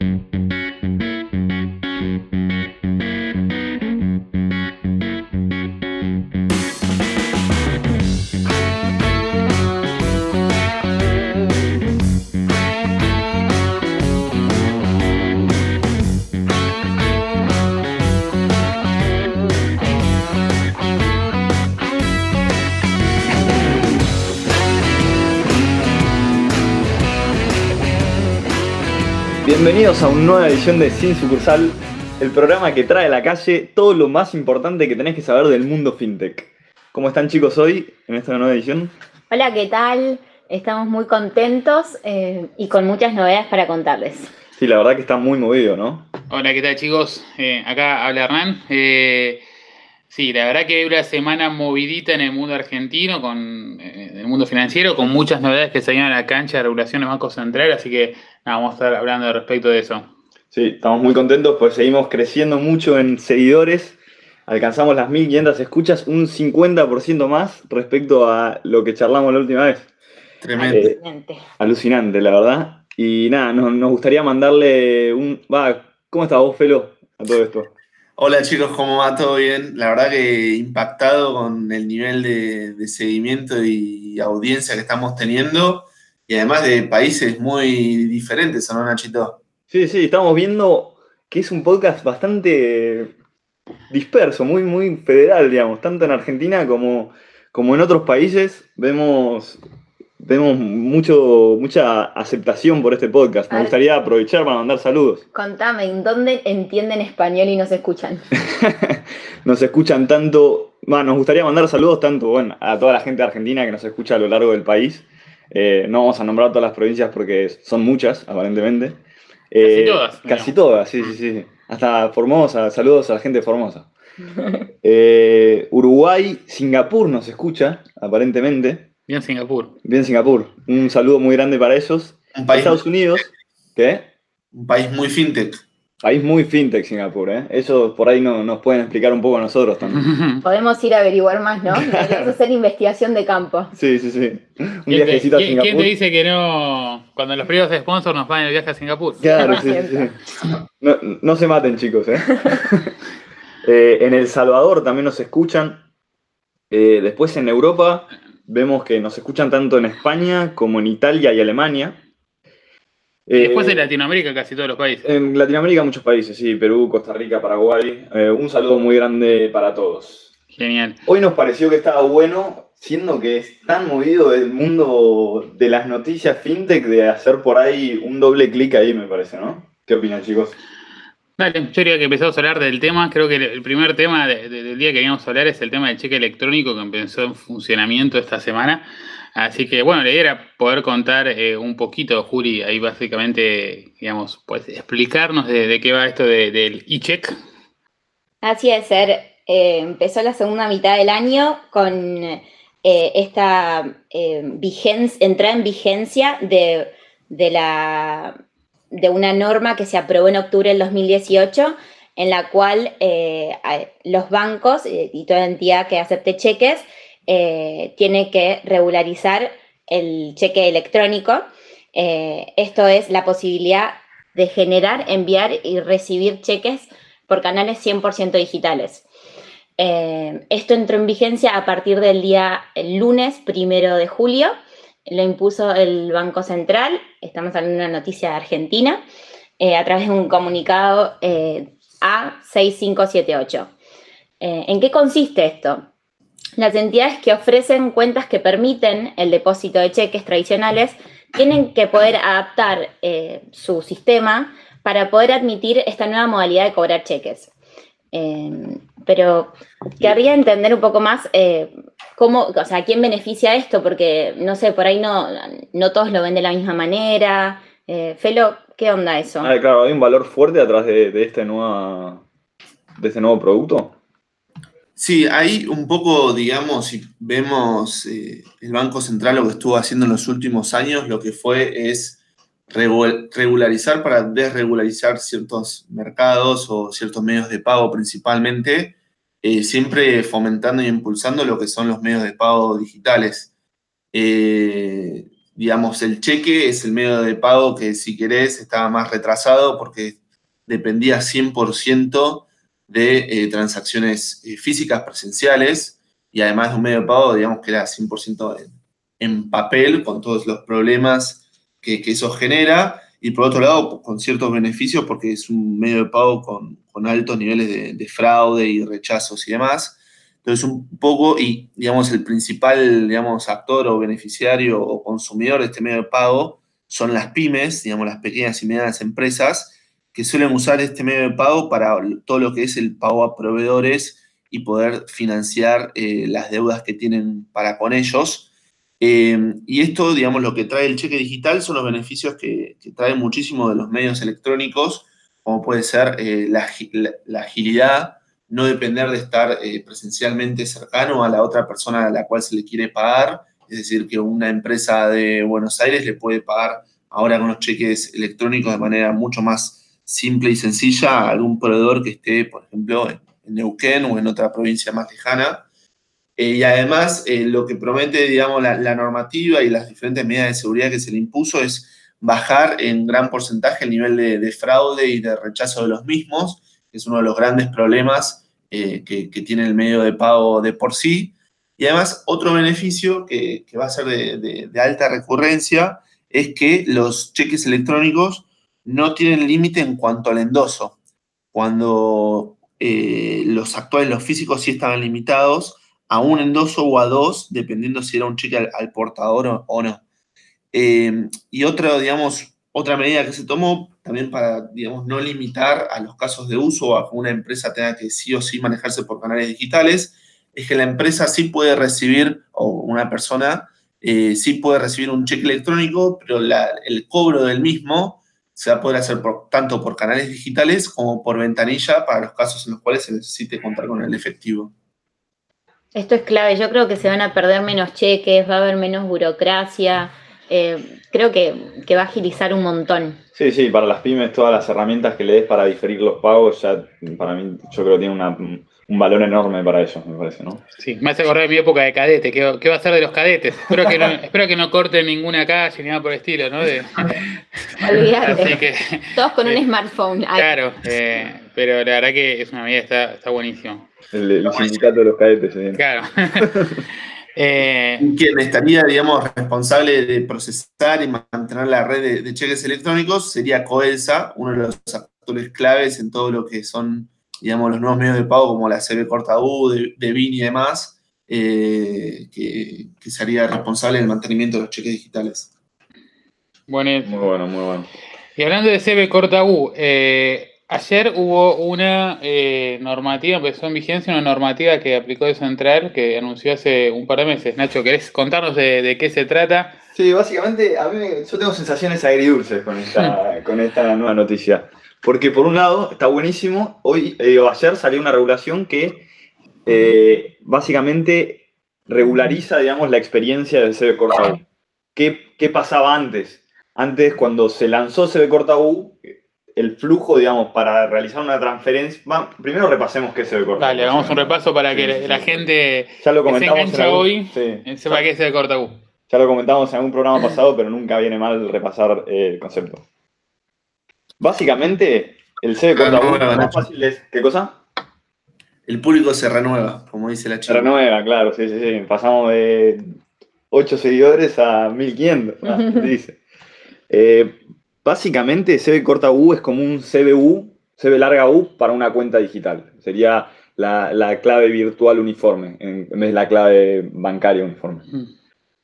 Mm-hmm. Bienvenidos a una nueva edición de Sin Sucursal, el programa que trae a la calle todo lo más importante que tenés que saber del mundo fintech. ¿Cómo están chicos hoy en esta nueva edición? Hola, ¿qué tal? Estamos muy contentos eh, y con muchas novedades para contarles. Sí, la verdad que está muy movido, ¿no? Hola, ¿qué tal chicos? Eh, acá habla Hernán. Eh, sí, la verdad que hay una semana movidita en el mundo argentino, con el mundo financiero, con muchas novedades que salieron a la cancha de regulación del Banco Central, así que vamos a estar hablando respecto de eso. Sí, estamos muy contentos pues seguimos creciendo mucho en seguidores. Alcanzamos las 1500 escuchas, un 50% más respecto a lo que charlamos la última vez. Tremendo. Eh, alucinante, la verdad. Y nada, nos, gustaría mandarle un... Va, ¿Cómo estás vos, Felo, a todo esto? Hola chicos, ¿cómo va? ¿Todo bien? La verdad que impactado con el nivel de, seguimiento y audiencia que estamos teniendo y además de países muy diferentes, ¿no, Nachito? Sí, sí, estamos viendo que es un podcast bastante disperso, muy, muy federal, digamos, tanto en Argentina como, como en otros países. Vemos, vemos mucho, mucha aceptación por este podcast. Me gustaría aprovechar para mandar saludos. Contame, ¿en dónde entienden español y nos escuchan? nos escuchan tanto, bueno, nos gustaría mandar saludos tanto bueno, a toda la gente argentina que nos escucha a lo largo del país eh, no vamos a nombrar todas las provincias porque son muchas, aparentemente. casi eh, todas. Casi todas, sí, sí, sí. Hasta Formosa, saludos a la gente de Formosa. Eh, Uruguay, Singapur nos escucha, aparentemente. Bien Singapur. Bien Singapur. Un saludo muy grande para ellos. Estados Unidos, ¿qué? Un país muy fintech. País muy fintech Singapur, ¿eh? Eso por ahí no, nos pueden explicar un poco a nosotros también. Podemos ir a averiguar más, ¿no? Podemos hacer investigación de campo. Sí, sí, sí. Un viajecito a Singapur. ¿Quién te dice que no, cuando los primeros sponsors nos van el viaje a Singapur? Claro, sí, sí, No, se maten, chicos, ¿eh? ¿eh? En El Salvador también nos escuchan. Eh, después en Europa vemos que nos escuchan tanto en España como en Italia y Alemania. Y después de eh, Latinoamérica, casi todos los países. En Latinoamérica, muchos países, sí, Perú, Costa Rica, Paraguay. Eh, un saludo muy grande para todos. Genial. Hoy nos pareció que estaba bueno, siendo que es tan movido el mundo de las noticias fintech, de hacer por ahí un doble clic ahí, me parece, ¿no? ¿Qué opinan, chicos? Dale, yo quería que empezamos a hablar del tema. Creo que el primer tema del día que queríamos hablar es el tema del cheque electrónico que empezó en funcionamiento esta semana. Así que bueno, la idea era poder contar eh, un poquito, Juri, ahí básicamente, digamos, pues explicarnos de, qué va esto del e-check. Así es, ser. Eh, empezó la segunda mitad del año con eh, esta vigencia, entrada en vigencia de, la, de una norma que se aprobó en octubre del 2018 en la cual los bancos y toda entidad que acepte cheques eh, tiene que regularizar el cheque electrónico. Eh, esto es la posibilidad de generar, enviar y recibir cheques por canales 100% digitales. Eh, esto entró en vigencia a partir del día lunes primero de julio. Lo impuso el Banco Central, estamos hablando de una noticia de Argentina, a través de un comunicado A6578. ¿En qué consiste esto? Las entidades que ofrecen cuentas que permiten el depósito de cheques tradicionales tienen que poder adaptar eh, su sistema para poder admitir esta nueva modalidad de cobrar cheques. Em, pero querría entender un poco más eh, cómo, o sea, quién beneficia esto, porque no sé, por ahí no, no todos lo ven de la misma manera. Eh, Felo, ¿qué onda eso? Ah, claro, hay un valor fuerte atrás de, de este, nueva, de este nuevo producto. Sí, ahí un poco, digamos, si vemos eh, el Banco Central lo que estuvo haciendo en los últimos años, lo que fue es regularizar para desregularizar ciertos mercados o ciertos medios de pago principalmente, eh, siempre fomentando y impulsando lo que son los medios de pago digitales. Eh, digamos, el cheque es el medio de pago que si querés estaba más retrasado porque dependía 100% de eh, transacciones físicas presenciales y además de un medio de pago, digamos que era 100% en, en, papel con todos los problemas que, eso genera y por otro lado con ciertos beneficios porque es un medio de pago con, altos niveles de, de fraude y rechazos y demás. Entonces, un poco, y digamos, el principal, digamos, actor o beneficiario o consumidor de este medio de pago son las pymes, digamos, las pequeñas y medianas empresas, que suelen usar este medio de pago para todo lo que es el pago a proveedores y poder financiar eh, las deudas que tienen para con ellos. Eh, y esto, digamos, lo que trae el cheque digital son los beneficios que, que trae muchísimo de los medios electrónicos, como puede ser eh, la agilidad no depender de estar eh, presencialmente cercano a la otra persona a la cual se le quiere pagar. Es decir, que una empresa de Buenos Aires le puede pagar ahora con los cheques electrónicos de manera mucho más simple y sencilla a algún proveedor que esté, por ejemplo, en, Neuquén o en otra provincia más lejana. Eh, y además, eh, lo que promete, digamos, la, normativa y las diferentes medidas de seguridad que se le impuso es bajar en gran porcentaje el nivel de, de fraude y de rechazo de los mismos que es uno de los grandes problemas eh, que, tiene el medio de pago de por sí. Y además, otro beneficio que, va a ser de, alta recurrencia es que los cheques electrónicos no tienen límite en cuanto al endoso. Cuando los actuales, los físicos, sí estaban limitados a un endoso o a dos, dependiendo si era un cheque al, portador o, o no. Eh, y otro, digamos, otra medida que se tomó también para, digamos, no limitar a los casos de uso a que una empresa tenga que sí o sí manejarse por canales digitales, es que la empresa sí puede recibir, o una persona eh, sí puede recibir un cheque electrónico, pero el cobro del mismo se va a poder hacer tanto por canales digitales como por ventanilla para los casos en los cuales se necesite contar con el efectivo. Esto es clave, yo creo que se van a perder menos cheques, va a haber menos burocracia eh, creo que, que, va a agilizar un montón. Sí, sí, para las pymes todas las herramientas que le des para diferir los pagos, ya para mí yo creo que tiene una, un valor enorme para ellos, me parece, ¿no? Sí, me hace acordar de mi época de cadete, ¿qué, qué va a ser de los cadetes? Espero que no, espero que no corten ninguna calle ni nada por el estilo, ¿no? De, Olvídate. Que, Todos con eh, un smartphone. Claro, eh, pero la verdad que es una medida, está, está buenísimo. El, el sindicato de los cadetes. Claro. Eh, Quien estaría, digamos, responsable de procesar y mantener la red de, de, cheques electrónicos sería Coelsa, uno de los actores claves en todo lo que son, digamos, los nuevos medios de pago como la CB Corta U, de, de BIN y demás, eh, que, que, sería responsable del mantenimiento de los cheques digitales. Bueno, muy bueno, muy bueno. Y hablando de CB Corta U, eh, Ayer hubo una eh, normativa, empezó en vigencia, una normativa que aplicó de Central, que anunció hace un par de meses. Nacho, ¿querés contarnos de, de qué se trata? Sí, básicamente, a mí yo tengo sensaciones agridulces con esta, con esta nueva noticia. Porque por un lado, está buenísimo, hoy, eh, ayer salió una regulación que eh, básicamente regulariza, digamos, la experiencia del CB Corta U. ¿Qué, ¿Qué pasaba antes? Antes, cuando se lanzó CB Corta U, el flujo, digamos, para realizar una transferencia. Bueno, primero repasemos qué es el corta Dale, hagamos un repaso para que sí, la sí. gente ya lo comentamos que se engancha hoy sí. sepa qué es el corta U. Ya lo comentamos en algún programa pasado, pero nunca viene mal repasar eh, el concepto. Básicamente, el C de corta U lo más fácil es. ¿Qué cosa? El público se renueva, como dice la chica. Se renueva, claro, sí, sí, sí. Pasamos de 8 seguidores a 1500, ah, dice. Eh, Básicamente, CB corta U es como un CBU, CB larga U para una cuenta digital. Sería la, la clave virtual uniforme en, vez de la clave bancaria uniforme. Mm.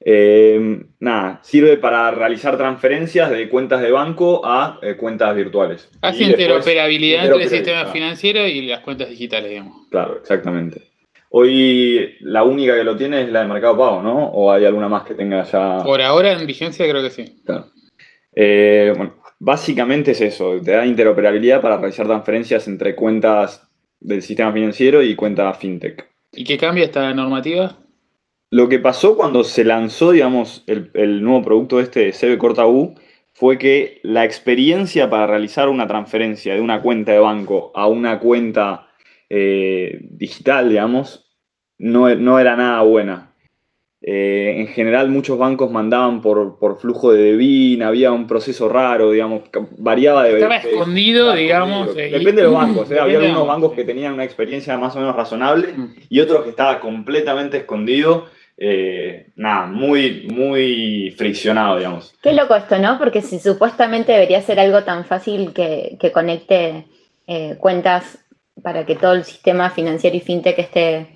Eh, nada, sirve para realizar transferencias de cuentas de banco a eh, cuentas virtuales. Hace interoperabilidad entre el sistema financiero y las cuentas digitales, digamos. Claro, exactamente. Hoy la única que lo tiene es la de Mercado Pago, ¿no? ¿O hay alguna más que tenga ya...? Por ahora en vigencia creo que sí. Claro. Eh, bueno, básicamente es eso, te da interoperabilidad para realizar transferencias entre cuentas del sistema financiero y cuentas fintech. ¿Y qué cambia esta normativa? Lo que pasó cuando se lanzó, digamos, el, el nuevo producto este de CB Corta U fue que la experiencia para realizar una transferencia de una cuenta de banco a una cuenta eh, digital, digamos, no, no, era nada buena. Eh, en general muchos bancos mandaban por, por flujo de DEBIN, había un proceso raro, digamos, variaba de... Estaba escondido, digamos. Depende de los bancos, ¿eh? había algunos bancos que tenían una experiencia más o menos razonable mm. y otros que estaba completamente escondido. Eh, nada, muy, muy friccionado, digamos. Qué loco esto, ¿no? Porque si supuestamente debería ser algo tan fácil que, que conecte cuentas para que todo el sistema financiero y fintech esté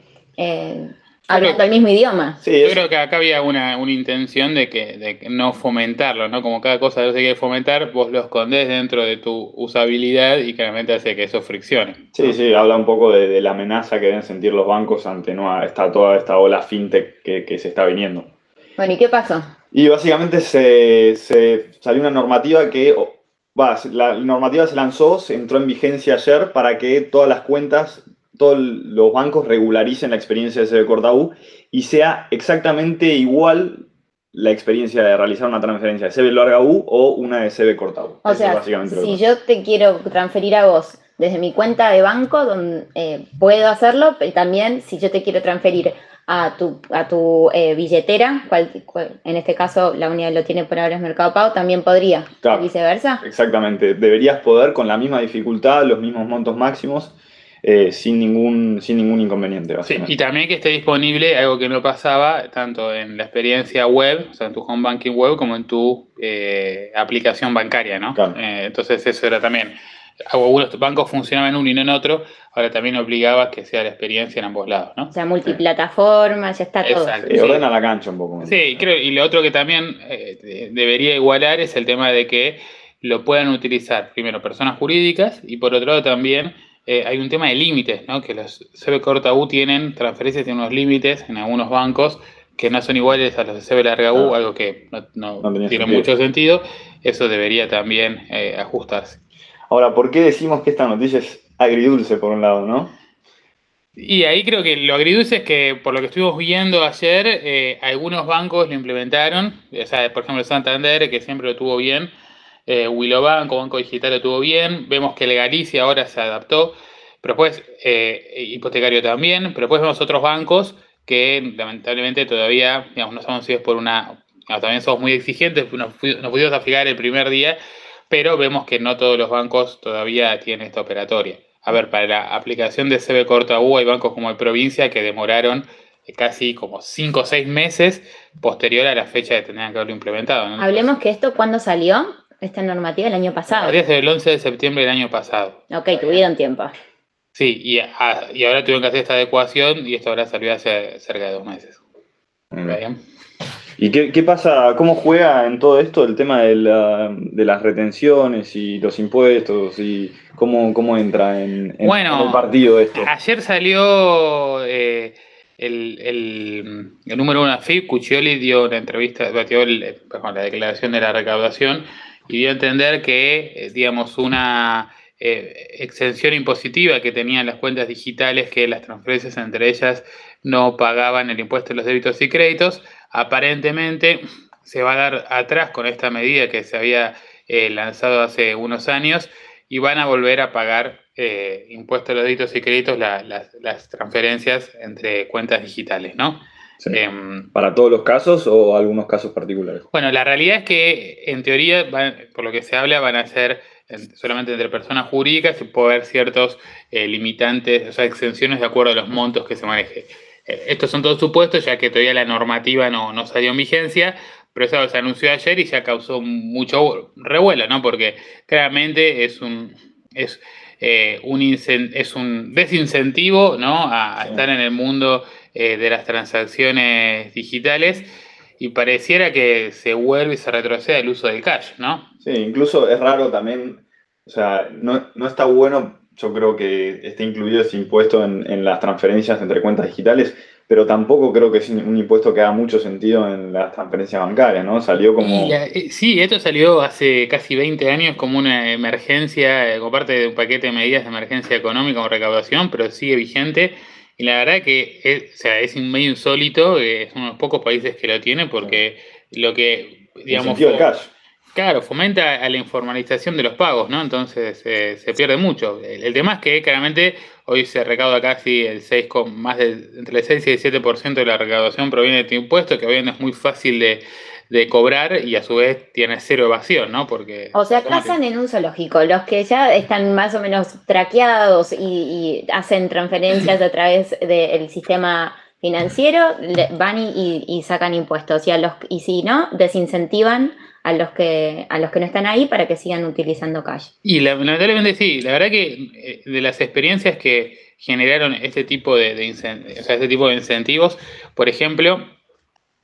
hablando el mismo idioma. Yo creo que acá había una, intención de que, de no fomentarlo, ¿no? Como cada cosa que se quiere fomentar, vos lo escondés dentro de tu usabilidad y claramente hace que eso friccione. Sí, sí, habla un poco de, la amenaza que deben sentir los bancos ante no, esta, toda esta ola fintech que, se está viniendo. Bueno, ¿y qué pasó? Y básicamente se, salió una normativa que la normativa se lanzó, se entró en vigencia ayer para que todas las cuentas todos los bancos regularicen la experiencia de CB Corta y sea exactamente igual la experiencia de realizar una transferencia de CB larga U o una de CB corta U. O sea, si yo te quiero transferir a vos desde mi cuenta de banco, donde, eh, puedo hacerlo, pero también si yo te quiero transferir a tu, a tu eh, billetera, en este caso la unidad lo tiene por ahora es Mercado Pago, también podría, viceversa. Exactamente, deberías poder con la misma dificultad, los mismos montos máximos, eh, sin, ningún, sin ningún inconveniente. Sí, y también que esté disponible, algo que no pasaba, tanto en la experiencia web, o sea, en tu home banking web, como en tu eh, aplicación bancaria, ¿no? Eh, entonces eso era también, algunos bancos funcionaban en uno y no en otro, ahora también obligaba que sea la experiencia en ambos lados, ¿no? O sea, multiplataforma, ya está todo. Sí, ordena la cancha un poco. Sí, creo, y lo otro que también debería igualar es el tema de que lo puedan utilizar primero personas jurídicas y por otro lado también eh, hay un tema de límites, ¿no? que los CB corta U tienen transferencias tienen unos límites en algunos bancos que no son iguales a los de CB larga U, algo que no, tiene mucho sentido. Eso debería también eh, ajustarse. Ahora, ¿por qué decimos que esta noticia es agridulce por un lado, no? Y ahí creo que lo agridulce es que, por lo que estuvimos viendo ayer, eh, algunos bancos lo implementaron. O sea, por ejemplo, Santander, que siempre lo tuvo bien, eh, Banco, Banco Digital lo tuvo bien, vemos que Legalicia ahora se adaptó, pero después, eh, hipotecario también, pero después vemos otros bancos que lamentablemente todavía, no somos por una, también somos muy exigentes, nos, pudimos afigar el primer día, pero vemos que no todos los bancos todavía tienen esta operatoria. A ver, para la aplicación de CB Corta U hay bancos como el Provincia que demoraron casi como 5 o 6 meses posterior a la fecha de tener que haberlo implementado. Hablemos que esto, ¿cuándo salió? Esta normativa el año pasado. Desde el 11 de septiembre del año pasado. Ok, tuvieron tiempo. Sí, y, ahora tuvieron que hacer esta adecuación y esto ahora salió hace cerca de dos meses. ¿Y qué, pasa, cómo juega en todo esto el tema de, las retenciones y los impuestos y cómo, cómo entra en, el partido esto? Ayer salió eh, el, número uno de FIP, Cuccioli dio una entrevista, batió la declaración de la recaudación y dio a entender que, eh, digamos, una eh, exención impositiva que tenían las cuentas digitales, que las transferencias entre ellas no pagaban el impuesto de los débitos y créditos, aparentemente se va a dar atrás con esta medida que se había eh, lanzado hace unos años y van a volver a pagar eh, impuesto de los débitos y créditos las transferencias entre cuentas digitales, ¿no? Em, ¿Para todos los casos o algunos casos particulares? Bueno, la realidad es que en teoría, por lo que se habla, van a ser solamente entre personas jurídicas y puede haber ciertos eh, limitantes, o sea, exenciones de acuerdo a los montos que se maneje. Eh, estos son todos supuestos, ya que todavía la normativa no, no salió en vigencia, pero eso se anunció ayer y ya causó mucho revuelo, ¿no? Porque claramente es un, es, eh, un, es un desincentivo, ¿no? A, estar en el mundo eh, de las transacciones digitales y pareciera que se vuelve y se retrocede el uso del cash, ¿no? Sí, incluso es raro también, o sea, no, no está bueno, yo creo que esté incluido ese impuesto en, en, las transferencias entre cuentas digitales, pero tampoco creo que es un impuesto que haga mucho sentido en las transferencias bancarias, ¿no? Salió como... Eh, sí, esto salió hace casi 20 años como una emergencia, como parte de un paquete de medidas de emergencia económica o recaudación, pero sigue vigente y la verdad que es, o sea, es medio insólito, es uno de los pocos países que lo tiene porque lo que, digamos... El cash. Claro, fomenta a la informalización de los pagos, ¿no? Entonces eh, se pierde mucho. El, tema es que claramente hoy se recauda casi el 6, más de entre el 6 y el 7% de la recaudación proviene de este impuesto, que hoy es muy fácil de, cobrar y a su vez tiene cero evasión, ¿no? Porque o sea, pasan en un zoológico. Los que ya están más o menos traqueados y, hacen transferencias a través del sistema financiero, van y, y, sacan impuestos. Y, a los, y si no, desincentivan a los que a los que no están ahí para que sigan utilizando cash. Y lamentablemente sí, la verdad que eh, de las experiencias que generaron este tipo de, este tipo de incentivos, por ejemplo,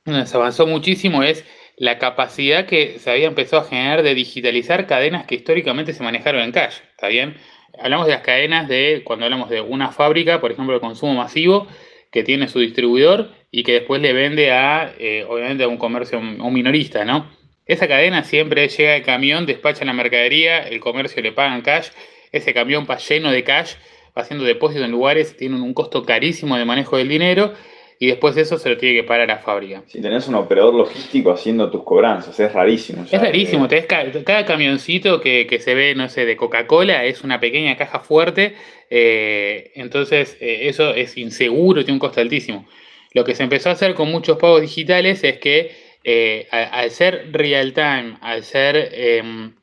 se avanzó muchísimo es la capacidad que se había empezado a generar de digitalizar cadenas que históricamente se manejaron en cash, ¿está bien? Hablamos de las cadenas de, cuando hablamos de una fábrica, por ejemplo, de consumo masivo, que tiene su distribuidor y que después le vende a, eh, obviamente, a un comercio, a un minorista, ¿no? Esa cadena siempre llega el camión, despacha la mercadería, el comercio le pagan cash, ese camión va lleno de cash, va haciendo depósitos en lugares, tiene un costo carísimo de manejo del dinero y después eso se lo tiene que parar a la fábrica. Si tenés un operador logístico haciendo tus cobranzas, es rarísimo. es rarísimo, cada, camioncito que, se ve, no sé, de Coca-Cola es una pequeña caja fuerte, eh, entonces eh, eso es inseguro, tiene un costo altísimo. Lo que se empezó a hacer con muchos pagos digitales es que eh, al, ser real time, al ser em,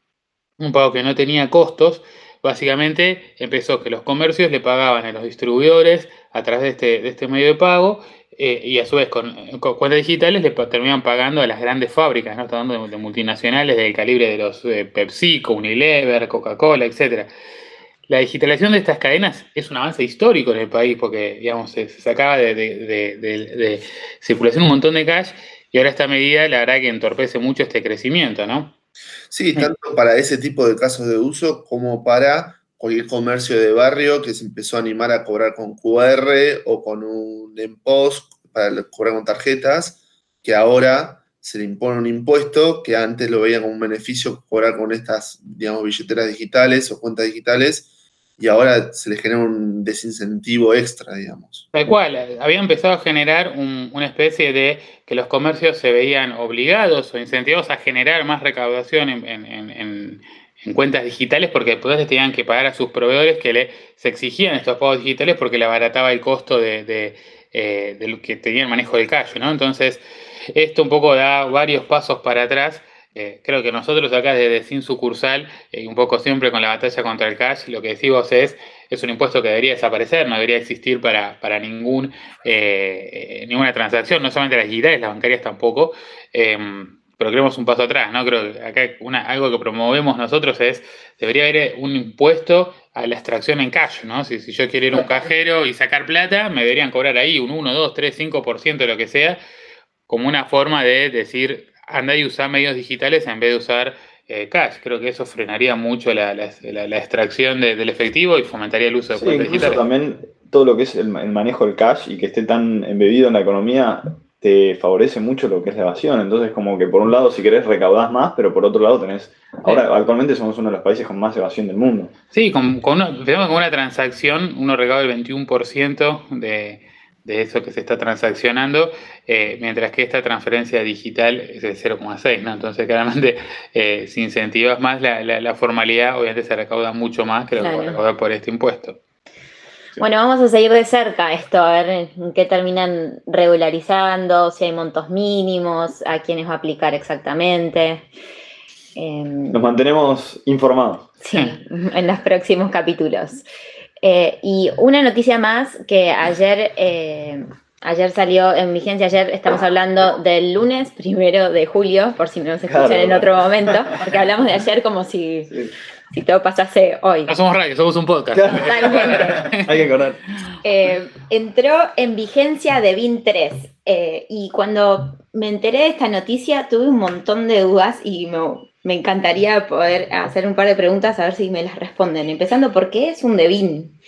un pago que no tenía costos, básicamente empezó que los comercios le pagaban a los distribuidores a través de este, este medio de pago eh, y a su vez con, cuentas digitales le terminan pagando a las grandes fábricas, ¿no? Estamos hablando de, multinacionales del calibre de los eh, PepsiCo, Unilever, Coca-Cola, etc. La digitalización de estas cadenas es un avance histórico en el país porque, digamos, se, sacaba de, de circulación un montón de cash y ahora esta medida, la verdad que entorpece mucho este crecimiento, ¿no? Sí, tanto para ese tipo de casos de uso como para cualquier comercio de barrio que se empezó a animar a cobrar con QR o con un EMPOS para cobrar con tarjetas, que ahora se le impone un impuesto que antes lo veían como un beneficio cobrar con estas, digamos, billeteras digitales o cuentas digitales y ahora se le genera un desincentivo extra, digamos. Tal cual, había empezado a generar una especie de que los comercios se veían obligados o incentivados a generar más recaudación en, cuentas digitales porque después tenían que pagar a sus proveedores que le, se exigían estos pagos digitales porque le abarataba el costo de, eh, que tenía el manejo del cash, ¿no? Entonces, esto un poco da varios pasos para atrás eh, creo que nosotros acá desde Sin Sucursal, y un poco siempre con la batalla contra el cash, lo que decimos es, es un impuesto que debería desaparecer, no debería existir para, para ningún, eh, ninguna transacción, no solamente las digitales, las bancarias tampoco, em, pero queremos un paso atrás, ¿no? Creo que acá una, algo que promovemos nosotros es, debería haber un impuesto a la extracción en cash, ¿no? Si, si yo quiero ir a un cajero y sacar plata, me deberían cobrar ahí un 1, 2, 3, 5% de lo que sea, como una forma de decir, anda y usar medios digitales en vez de usar eh, cash. Creo que eso frenaría mucho la, extracción del efectivo y fomentaría el uso de cuentas digitales. también todo lo que es el, manejo del cash y que esté tan embebido en la economía te favorece mucho lo que es la evasión. Entonces, como que por un lado, si querés, recaudás más, pero por otro lado tenés... Ahora, actualmente somos uno de los países con más evasión del mundo. Sí, con, con, una, con una transacción uno recauda el 21% de de eso que se está transaccionando, eh, mientras que esta transferencia digital es el 0,6, ¿no? Entonces, claramente, eh, si incentivas más la, formalidad, obviamente se recauda mucho más que lo que recauda por este impuesto. Bueno, vamos a seguir de cerca esto, a ver en qué terminan regularizando, si hay montos mínimos, a quiénes va a aplicar exactamente. Em, Nos mantenemos informados. Sí, en los próximos capítulos. Eh, y una noticia más que ayer, eh, ayer salió en vigencia, ayer estamos hablando del lunes primero de julio, por si no nos escuchan en otro momento, porque hablamos de ayer como si, si todo pasase hoy. No somos radio, somos un podcast. Hay que acordar. Eh, entró en vigencia de BIN 3 y cuando me enteré de esta noticia tuve un montón de dudas y me me encantaría poder hacer un par de preguntas a ver si me las responden. Empezando, ¿por qué es un DEVIN?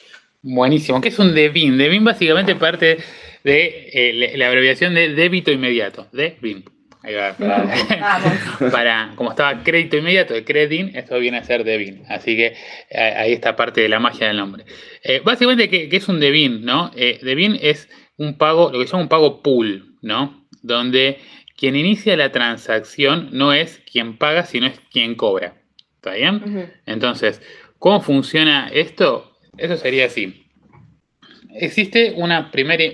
Buenísimo. ¿Qué es un DEVIN? DEVIN básicamente parte de eh, la abreviación de débito inmediato, DEVIN. Ahí va. Para, como estaba crédito inmediato de Credin, esto viene a ser DEVIN. Así que eh, ahí está parte de la magia del nombre. Eh, básicamente, ¿qué, es un DEVIN? ¿no? DEVIN es un pago, lo que se llama un pago pool, ¿no? Donde quien inicia la transacción no es quien paga, sino es quien cobra. ¿Está bien? Entonces, ¿cómo funciona esto? Eso sería así. Existe una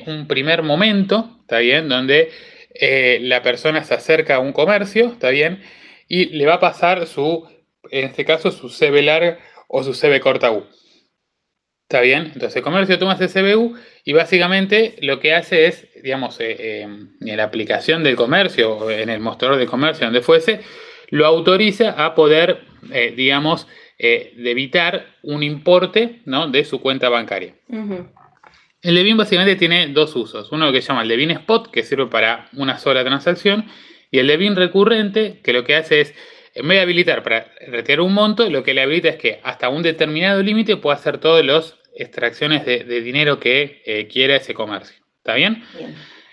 un primer momento, ¿está bien? Donde eh, la persona se acerca a un comercio, ¿está bien? Y le va a pasar su, en este caso, su CB larga o su CB corta U. ¿Está bien? Entonces el comercio toma ese CBU y básicamente lo que hace es, digamos, eh, eh, en la aplicación del comercio, en el mostrador de comercio, donde fuese, lo autoriza a poder, digamos, debitar un importe ¿no? de su cuenta bancaria. El Levin básicamente tiene dos usos. Uno que se llama el Levin Spot, que sirve para una sola transacción, y el Levin recurrente, que lo que hace es, en vez de habilitar para retirar un monto, lo que le habilita es que hasta un determinado límite pueda hacer todas las extracciones de, dinero que eh, quiera ese comercio. ¿Está bien?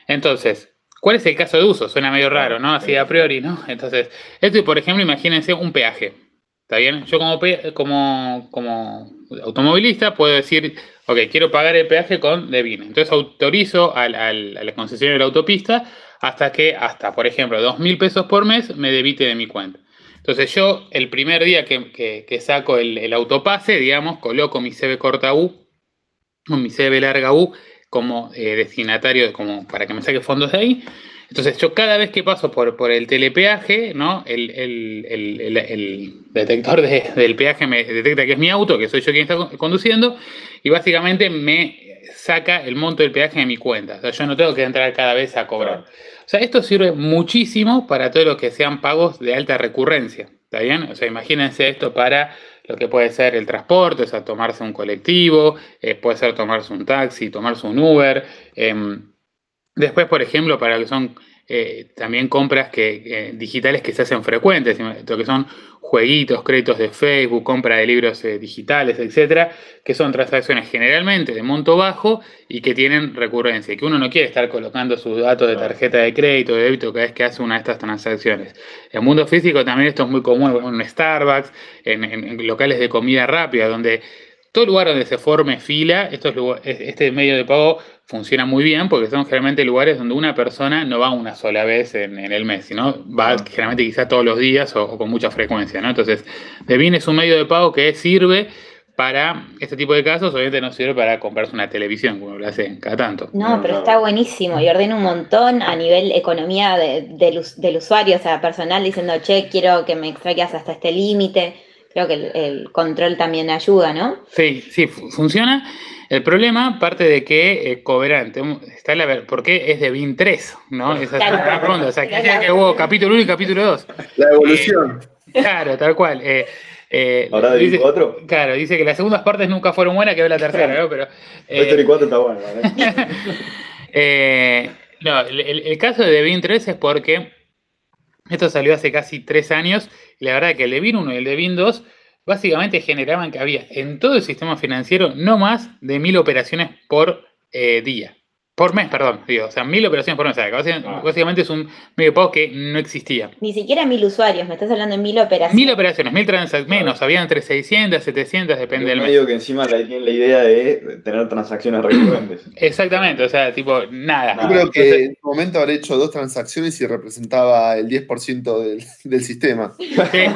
Entonces, ¿cuál es el caso de uso? Suena medio raro, ¿no? Así a priori, ¿no? Entonces, esto, por ejemplo, imagínense un peaje. ¿Está bien? Yo como, como, como automovilista puedo decir, ok, quiero pagar el peaje con Devine. Entonces autorizo a la concesión de la autopista hasta que, hasta, por ejemplo, dos mil pesos por mes me debite de mi cuenta. Entonces yo, el primer día que, saco el, autopase, digamos, coloco mi CB corta U o mi CB larga U como eh, destinatario, como para que me saque fondos de ahí. Entonces yo cada vez que paso por, por el telepeaje, ¿no? el, detector del peaje me detecta que es mi auto, que soy yo quien está conduciendo, y básicamente me saca el monto del peaje de mi cuenta. O sea, yo no tengo que entrar cada vez a cobrar. O sea, esto sirve muchísimo para todos los que sean pagos de alta recurrencia. ¿Está bien? O sea, imagínense esto para lo que puede ser el transporte, o sea, tomarse un colectivo, eh, puede ser tomarse un taxi, tomarse un Uber. Em, Después, por ejemplo, para lo que son eh, también compras que, digitales que se hacen frecuentes, lo que son jueguitos, créditos de Facebook, compra de libros eh, digitales, etcétera, que son transacciones generalmente de monto bajo y que tienen recurrencia, y que uno no quiere estar colocando sus datos de tarjeta de crédito, de débito cada vez que hace una de estas transacciones. En el mundo físico también esto es muy común, en Starbucks, en locales de comida rápida, donde todo lugar donde se forme fila, este medio de pago funciona muy bien porque son generalmente lugares donde una persona no va una sola vez en, el mes, sino va generalmente quizás todos los días o, con mucha frecuencia. ¿no? Entonces, Devin es un medio de pago que sirve para este tipo de casos, obviamente no sirve para comprarse una televisión, como lo hace cada tanto. No, pero está buenísimo y ordena un montón a nivel economía del, usuario, o sea, personal, diciendo, che, quiero que me extraigas hasta este límite creo que el, control también ayuda, ¿no? Sí, sí, funciona. El problema parte de que eh, Coberante, está la ver, ¿por qué es de BIN 3? ¿no? Esa es la pregunta. O sea, que hubo capítulo 1 y capítulo 2. La evolución. Eh, claro, tal cual. Eh, eh, ¿Ahora de dice, 4? Claro, dice que las segundas partes nunca fueron buenas, que ve la tercera, ¿no? Pero. Eh, 4 está bueno, eh, no, el, el, caso de BIN 3 es porque esto salió hace casi tres años y la verdad que el de BIN 1 y el de BIN 2 básicamente generaban que había en todo el sistema financiero no más de mil operaciones por eh, día. Por mes, perdón, digo, o sea, mil operaciones por mes. Ah. Básicamente, es un medio de pago que no existía. Ni siquiera mil usuarios, me estás hablando de mil operaciones. Mil operaciones, mil transacciones, menos, habían entre 600, 700, depende del mes. medio que encima tiene la idea de tener transacciones recurrentes. Exactamente, o sea, tipo, nada. Yo creo que en su momento habré hecho dos transacciones y representaba el 10% del, del sistema.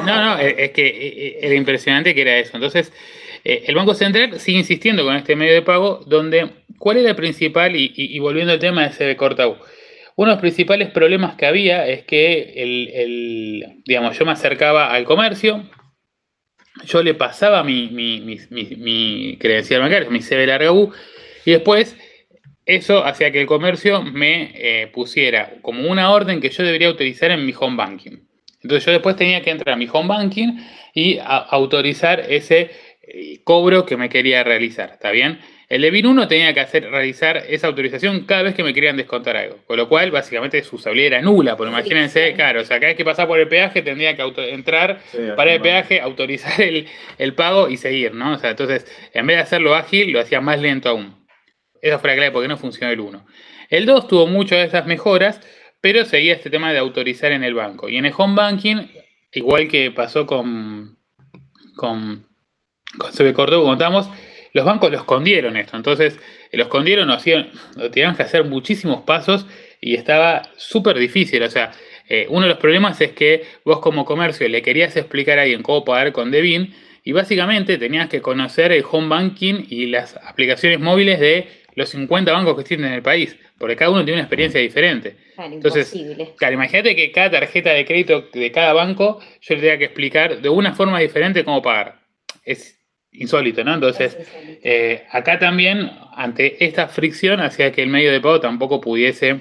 no, no, es que eh, eh, era impresionante que era eso. Entonces, eh, el Banco Central sigue insistiendo con este medio de pago, donde, ¿cuál era el principal? Y, volviendo al tema de ese corta U. Uno de los principales problemas que había es que el, digamos, yo me acercaba al comercio, yo le pasaba mi, mi, credencial bancaria, mi CB larga U, y después eso hacía que el comercio me eh, pusiera como una orden que yo debería utilizar en mi home banking. Entonces yo después tenía que entrar a mi home banking y autorizar ese cobro que me quería realizar, ¿está bien? El de BIN 1 tenía que hacer, realizar esa autorización cada vez que me querían descontar algo, con lo cual básicamente su usabilidad era nula, porque imagínense, claro, o sea, cada vez que pasaba por el peaje tendría que entrar, para el peaje, autorizar el, pago y seguir, ¿no? O sea, entonces, en vez de hacerlo ágil, lo hacía más lento aún. Esa fue la clave porque no funcionó el 1. El 2 tuvo muchas de esas mejoras, pero seguía este tema de autorizar en el banco. Y en el home banking, igual que pasó con, con CB como contamos, los bancos lo escondieron esto. Entonces, lo escondieron, lo hacían, lo tenían que hacer muchísimos pasos y estaba súper difícil. O sea, eh, uno de los problemas es que vos como comercio le querías explicar a alguien cómo pagar con Devin y básicamente tenías que conocer el home banking y las aplicaciones móviles de los 50 bancos que existen en el país, porque cada uno tiene una experiencia diferente. Entonces, claro, imagínate que cada tarjeta de crédito de cada banco yo le tenga que explicar de una forma diferente cómo pagar. Es insólito, ¿no? Entonces, eh, acá también, ante esta fricción, hacía que el medio de pago tampoco pudiese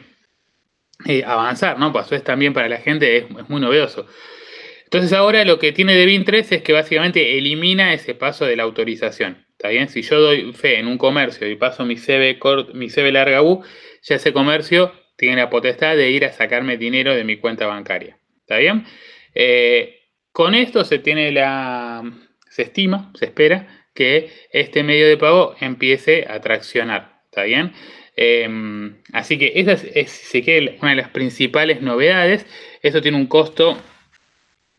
eh, avanzar, ¿no? Pasó es también para la gente, es, es, muy novedoso. Entonces ahora lo que tiene Devin 3 es que básicamente elimina ese paso de la autorización. ¿Está bien? Si yo doy fe en un comercio y paso mi CB, mi CB larga U, ya ese comercio tiene la potestad de ir a sacarme dinero de mi cuenta bancaria. ¿Está bien? Eh, con esto se tiene la. Se estima, se espera que este medio de pago empiece a traccionar. ¿Está bien? Em, así que esa es, una de las principales novedades. Eso tiene un costo.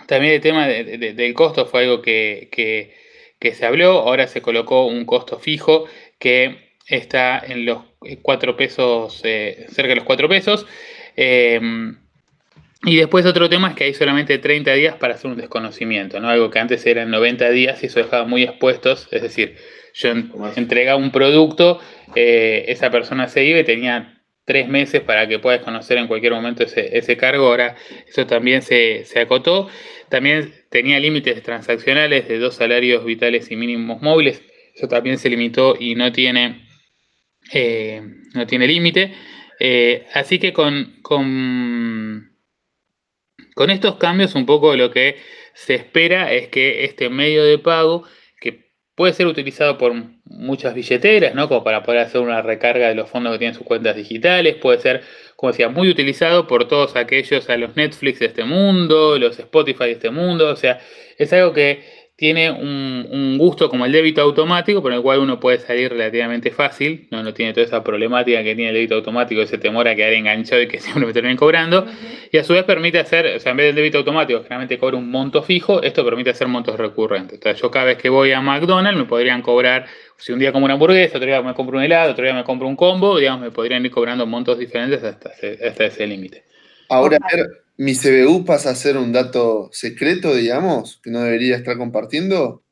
También el tema del costo fue algo que, se habló. Ahora se colocó un costo fijo que está en los 4 pesos, eh, cerca de los 4 pesos. Em, y después otro tema es que hay solamente 30 días para hacer un desconocimiento, ¿no? Algo que antes eran 90 días y eso dejaba muy expuestos. Es decir, yo entregaba un producto, eh, esa persona se iba y tenía tres meses para que pueda conocer en cualquier momento ese, cargo. Ahora eso también se, se acotó. También tenía límites transaccionales de dos salarios vitales y mínimos móviles. Eso también se limitó y no tiene eh, no tiene límite. Eh, así que con, con, estos cambios un poco lo que se espera es que este medio de pago, que puede ser utilizado por muchas billeteras, ¿no? como para poder hacer una recarga de los fondos que tienen sus cuentas digitales, puede ser, como decía, muy utilizado por todos aquellos, a los Netflix de este mundo, los Spotify de este mundo, o sea, es algo que tiene un, gusto como el débito automático, por el cual uno puede salir relativamente fácil, no, no tiene toda esa problemática que tiene el débito automático, ese temor a quedar enganchado y que siempre me terminen cobrando, y a su vez permite hacer, o sea, en vez del débito automático, generalmente cobra un monto fijo, esto permite hacer montos recurrentes. Entonces yo cada vez que voy a McDonald's me podrían cobrar, si un día como una hamburguesa, otro día me compro un helado, otro día me compro un combo, digamos, me podrían ir cobrando montos diferentes hasta, hasta ese límite. Ahora, mi CBU pasa a ser un dato secreto, digamos, que no debería estar compartiendo?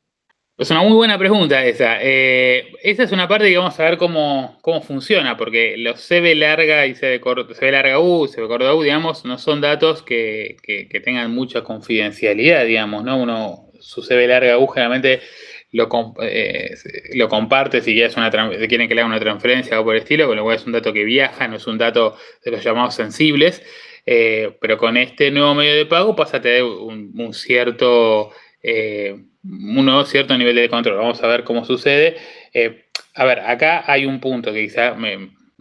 Es una muy buena pregunta esa. Eh, esa es una parte que vamos a ver cómo, cómo funciona, porque los CB larga y CB, CB larga U, CB corta U, digamos, no son datos que, tengan mucha confidencialidad, digamos, ¿no? Uno, su CB larga U generalmente lo, eh, lo comparte si, una, si quieren que le haga una transferencia o por el estilo, con lo cual es un dato que viaja, no es un dato de los llamados sensibles. Eh, pero con este nuevo medio de pago pasa a tener un, cierto, eh, cierto nivel de control. Vamos a ver cómo sucede. Eh, a ver, acá hay un punto que quizá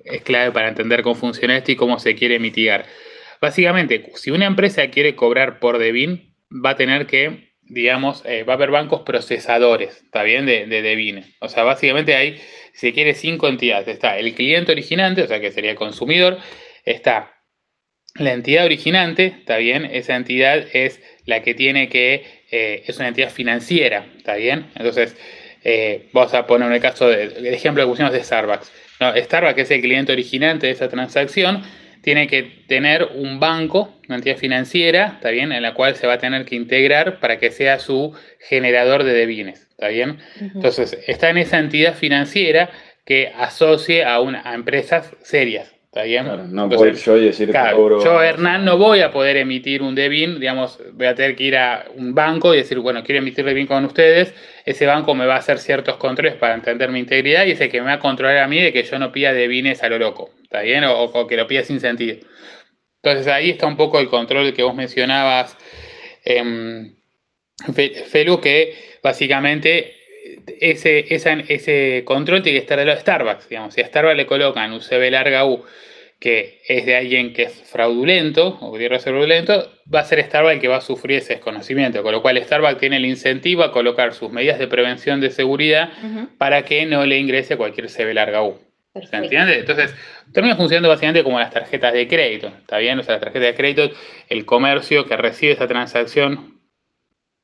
es clave para entender cómo funciona esto y cómo se quiere mitigar. Básicamente, si una empresa quiere cobrar por Devin, va a tener que, digamos, va a haber bancos procesadores, ¿está bien? De, de. O sea, básicamente hay, si se quiere, cinco entidades. Está el cliente originante, o sea, que sería el consumidor. Está la entidad originante, está bien, esa entidad es la que tiene que, eh, es una entidad financiera, está bien. Entonces, eh, vamos a poner el caso de, el ejemplo que pusimos de Starbucks. No, Starbucks es el cliente originante de esa transacción, tiene que tener un banco, una entidad financiera, está bien, en la cual se va a tener que integrar para que sea su generador de devines, está bien. Entonces, está en esa entidad financiera que asocie a, una, a empresas serias, ¿Está bien? no puedo yo decir Yo, Hernán, no voy a poder emitir un DEBIN, digamos, voy a tener que ir a un banco y decir, bueno, quiero emitir DEBIN con ustedes. Ese banco me va a hacer ciertos controles para entender mi integridad y es el que me va a controlar a mí de que yo no pida DEBINes a lo loco, ¿está bien? O, que lo pida sin sentido. Entonces ahí está un poco el control que vos mencionabas, eh, Felu, que básicamente ese, ese control tiene que estar de los Starbucks. Digamos. Si a Starbucks le colocan un CB larga U que es de alguien que es fraudulento o que ser fraudulento, va a ser Starbucks el que va a sufrir ese desconocimiento. Con lo cual Starbucks tiene el incentivo a colocar sus medidas de prevención de seguridad para que no le ingrese cualquier CB larga U. ¿Se entiende? Entonces, termina funcionando básicamente como las tarjetas de crédito. ¿Está bien? O sea, las tarjetas de crédito, el comercio que recibe esa transacción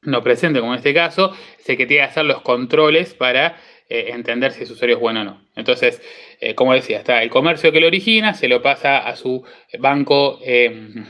no presente, como en este caso, es el que tiene que hacer los controles para eh, entender si ese usuario es bueno o no. Entonces, eh, como decía, está el comercio que lo origina, se lo pasa a su banco em,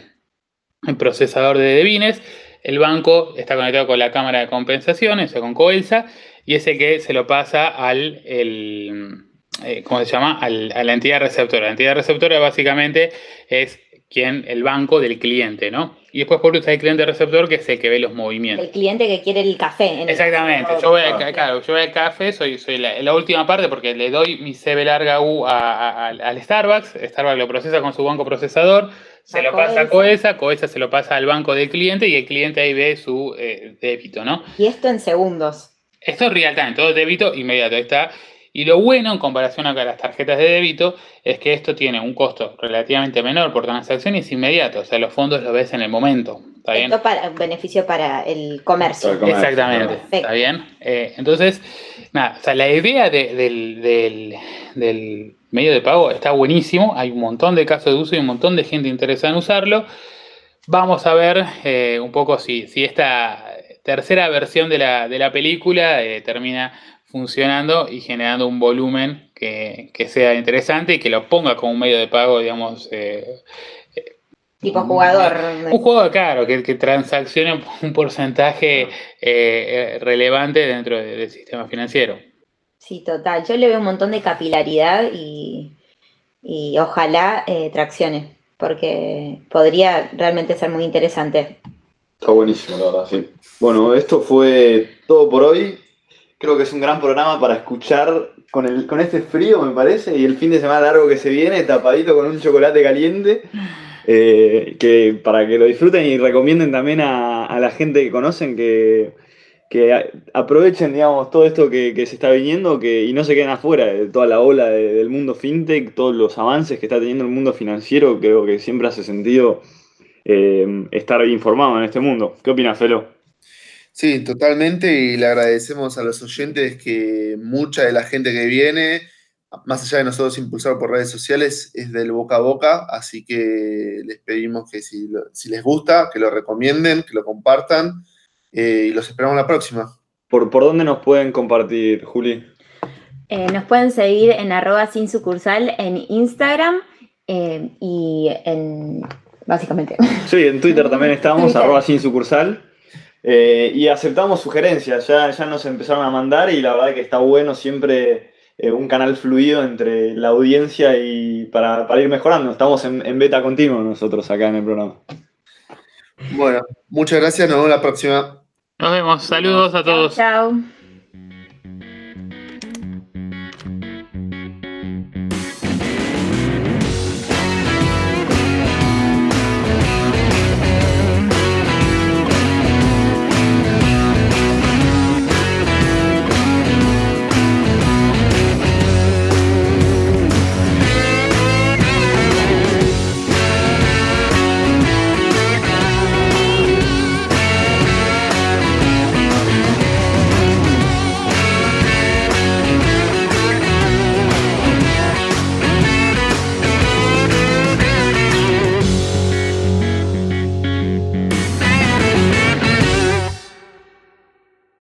procesador de devines, el banco está conectado con la cámara de compensaciones, o sea, con Coelsa, y ese que se lo pasa al, eh, ¿cómo se llama? a la entidad receptora. La entidad receptora básicamente es quien, el banco del cliente, ¿no? Y después por está el cliente receptor, que es el que ve los movimientos. El cliente que quiere el café. Exactamente. yo voy, a, claro, yo voy al café, soy, soy la, última parte porque le doy mi CB larga U al Starbucks. Starbucks lo procesa con su banco procesador, se lo pasa a Coesa, Coesa se lo pasa al banco del cliente y el cliente ahí ve su eh, débito, ¿no? Y esto en segundos. Esto es real time, todo débito inmediato. Ahí está y lo bueno en comparación a las tarjetas de débito es que esto tiene un costo relativamente menor por transacción y es inmediato, o sea, los fondos los ves en el momento. ¿Está bien? Esto para un beneficio para el comercio. Exactamente, ¿está bien? Eh, entonces, nada, o sea, la idea del, medio de pago está buenísimo, hay un montón de casos de uso y un montón de gente interesada en usarlo. Vamos a ver eh, un poco si, si esta tercera versión de la, de la película eh, termina funcionando y generando un volumen que, sea interesante y que lo ponga como un medio de pago, digamos. Eh, tipo jugador. Un juego, claro, que, que transaccione un porcentaje eh, eh, relevante dentro del sistema financiero. Sí, total. Yo le veo un montón de capilaridad y, ojalá traccione, porque podría realmente ser muy interesante. Está buenísimo, la verdad, sí. Bueno, esto fue todo por hoy creo que es un gran programa para escuchar con, el, con este frío, me parece, y el fin de semana largo que se viene, tapadito con un chocolate caliente, eh, que para que lo disfruten y recomienden también a, la gente que conocen que, aprovechen, digamos, todo esto que, se está viniendo que, y no se queden afuera de toda la ola del mundo fintech, todos los avances que está teniendo el mundo financiero, creo que siempre hace sentido eh, estar informado en este mundo. ¿Qué opinas, Felo? Sí, totalmente, y le agradecemos a los oyentes que mucha de la gente que viene, más allá de nosotros impulsar por redes sociales, es del boca a boca, así que les pedimos que si, les gusta, que lo recomienden, que lo compartan, eh, y los esperamos la próxima. ¿Por, ¿Por dónde nos pueden compartir, Juli? Eh, nos pueden seguir en arroba sin sucursal en Instagram eh, y en, básicamente. Sí, en Twitter también estamos, arroba sin sucursal. Eh, y aceptamos sugerencias, ya, ya nos empezaron a mandar y la verdad que está bueno siempre eh, un canal fluido entre la audiencia y para, ir mejorando. Estamos en, beta continuo nosotros acá en el programa. Bueno, muchas gracias, nos vemos la próxima. Nos vemos, saludos a todos. chao.